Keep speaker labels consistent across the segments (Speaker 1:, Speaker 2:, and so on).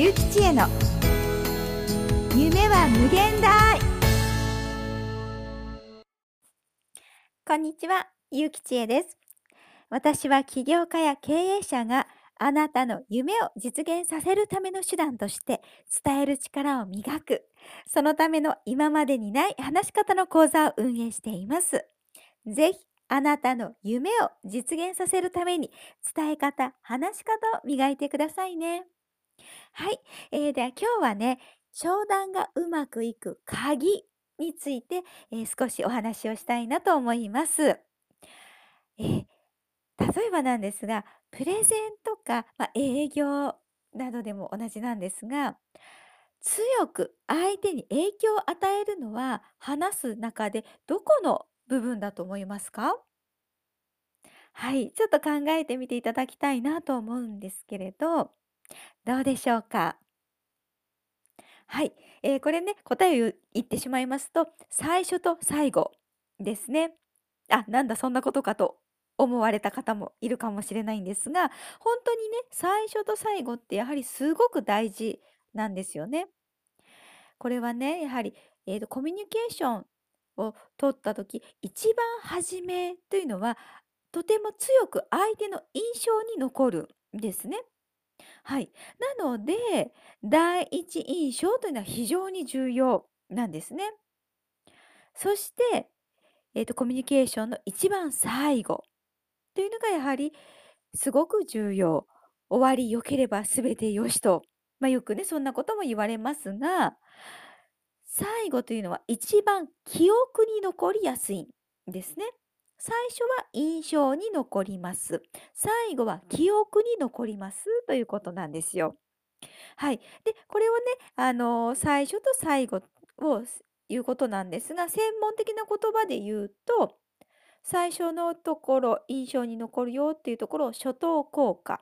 Speaker 1: ゆうきちへの夢は無限大こんにちは、ゆうきちえです。私は起業家や経営者があなたの夢を実現させるための手段として伝える力を磨く、そのための今までにない話し方の講座を運営しています。ぜひあなたの夢を実現させるために伝え方、話し方を磨いてくださいね。はい、えー、では今日はね、商談がうまくいく鍵について、えー少しお話をしたいなと思います。えー例えばなんですが、プレゼンとか、まあ、営業などでも同じなんですが、強く相手に影響を与えるのは話す中でどこの部分だと思いますか？はい、ちょっと考えてみていただきたいなと思うんですけれど、どうでしょうか？はい、えーこれね、答えを言ってしまいますと、最初と最後ですね。あ、なんだそんなことかと思われた方もいるかもしれないんですが、本当にね、最初と最後ってやはりすごく大事なんですよね。これはね、やはり、えーとコミュニケーションを取った時、一番初めというのは、とても強く相手の印象に残るんですね。はい。なので、第一印象というのは非常に重要なんですね。そして、えーとコミュニケーションの一番最後というのがやはりすごく重要。終わり良ければ全てよしと。まあ、よくね、そんなことも言われますが、最後というのは一番記憶に残りやすいんですね。最初は印象に残ります。最後は記憶に残りますということなんですよ。はい。で、これをね、あの最初と最後を言うことなんですが、専門的な言葉で言うと、最初のところ、印象に残るよっていうところを初等効果。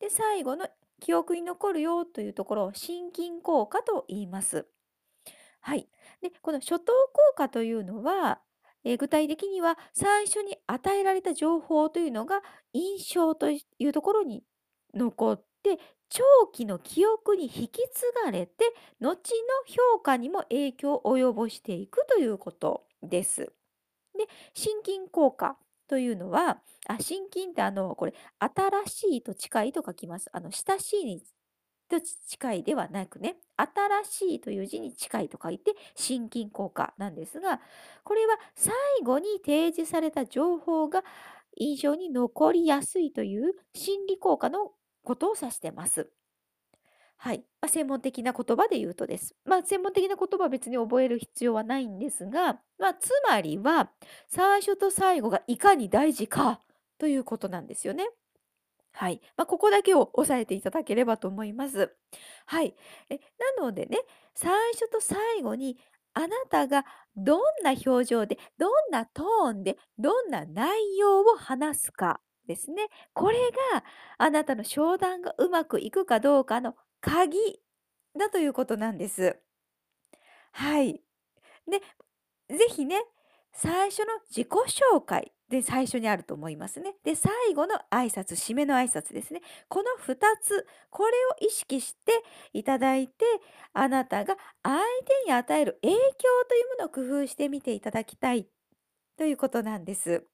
Speaker 1: で、最後の記憶に残るよというところを心筋効果と言います。はい。で、この初等効果というのは、えー具体的には最初に与えられた情報というのが印象というところに残って、長期の記憶に引き継がれて、後の評価にも影響を及ぼしていくということです。で、心筋効果というのは、あ、心筋ってあの、これ、新しいと近いと書きます。あの、親しいにと近いではなくね、新しいという字に近いと書いて、心筋効果なんですが、これは最後に提示された情報が印象に残りやすいという心理効果のことを指してます。はい。まあ、専門的な言葉で言うとです。まあ、専門的な言葉は別に覚える必要はないんですが、まあ、つまりは、最初と最後がいかに大事かということなんですよね。はい。まあ、ここだけを押さえていただければと思います。はい。えなのでね、最初と最後にあなたがどんな表情で、どんなトーンで、どんな内容を話すかですね。これがあなたの商談がうまくいくかどうかの鍵だということなんです。はい。で、ぜひね、最初の自己紹介で最初にあると思いますね。で、最後の挨拶、締めの挨拶ですね。この2つ、これを意識していただいて、あなたが相手に与える影響というものを工夫してみていただきたいということなんです。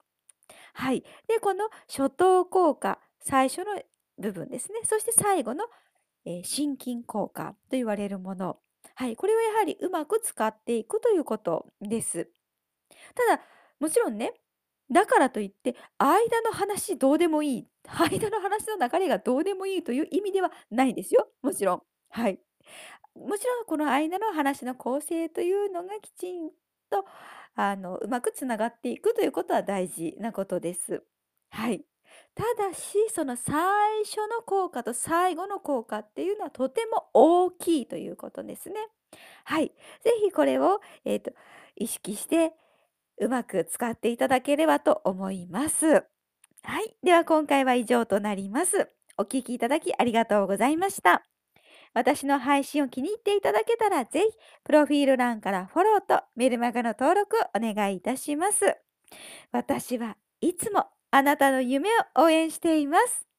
Speaker 1: はい。で、この初等効果、最初の部分ですね。そして最後の、えー心筋効果と言われるもの。はい。これはやはりうまく使っていくということです。ただ、もちろんね、だからといって、間の話どうでもいい、間の話の流れがどうでもいいという意味ではないですよ。もちろん。はい。もちろんこの間の話の構成というのがきちんとあのうまくつながっていくということは大事なことです。はい。ただし、その最初の効果と最後の効果っていうのはとても大きいということですね。はい。ぜひこれを、えーと意識してうまく使っていただければと思います。はい。では今回は以上となります。お聞きいただきありがとうございました。私の配信を気に入っていただけたら、ぜひ、プロフィール欄からフォローとメルマガの登録をお願いいたします。私はいつもあなたの夢を応援しています。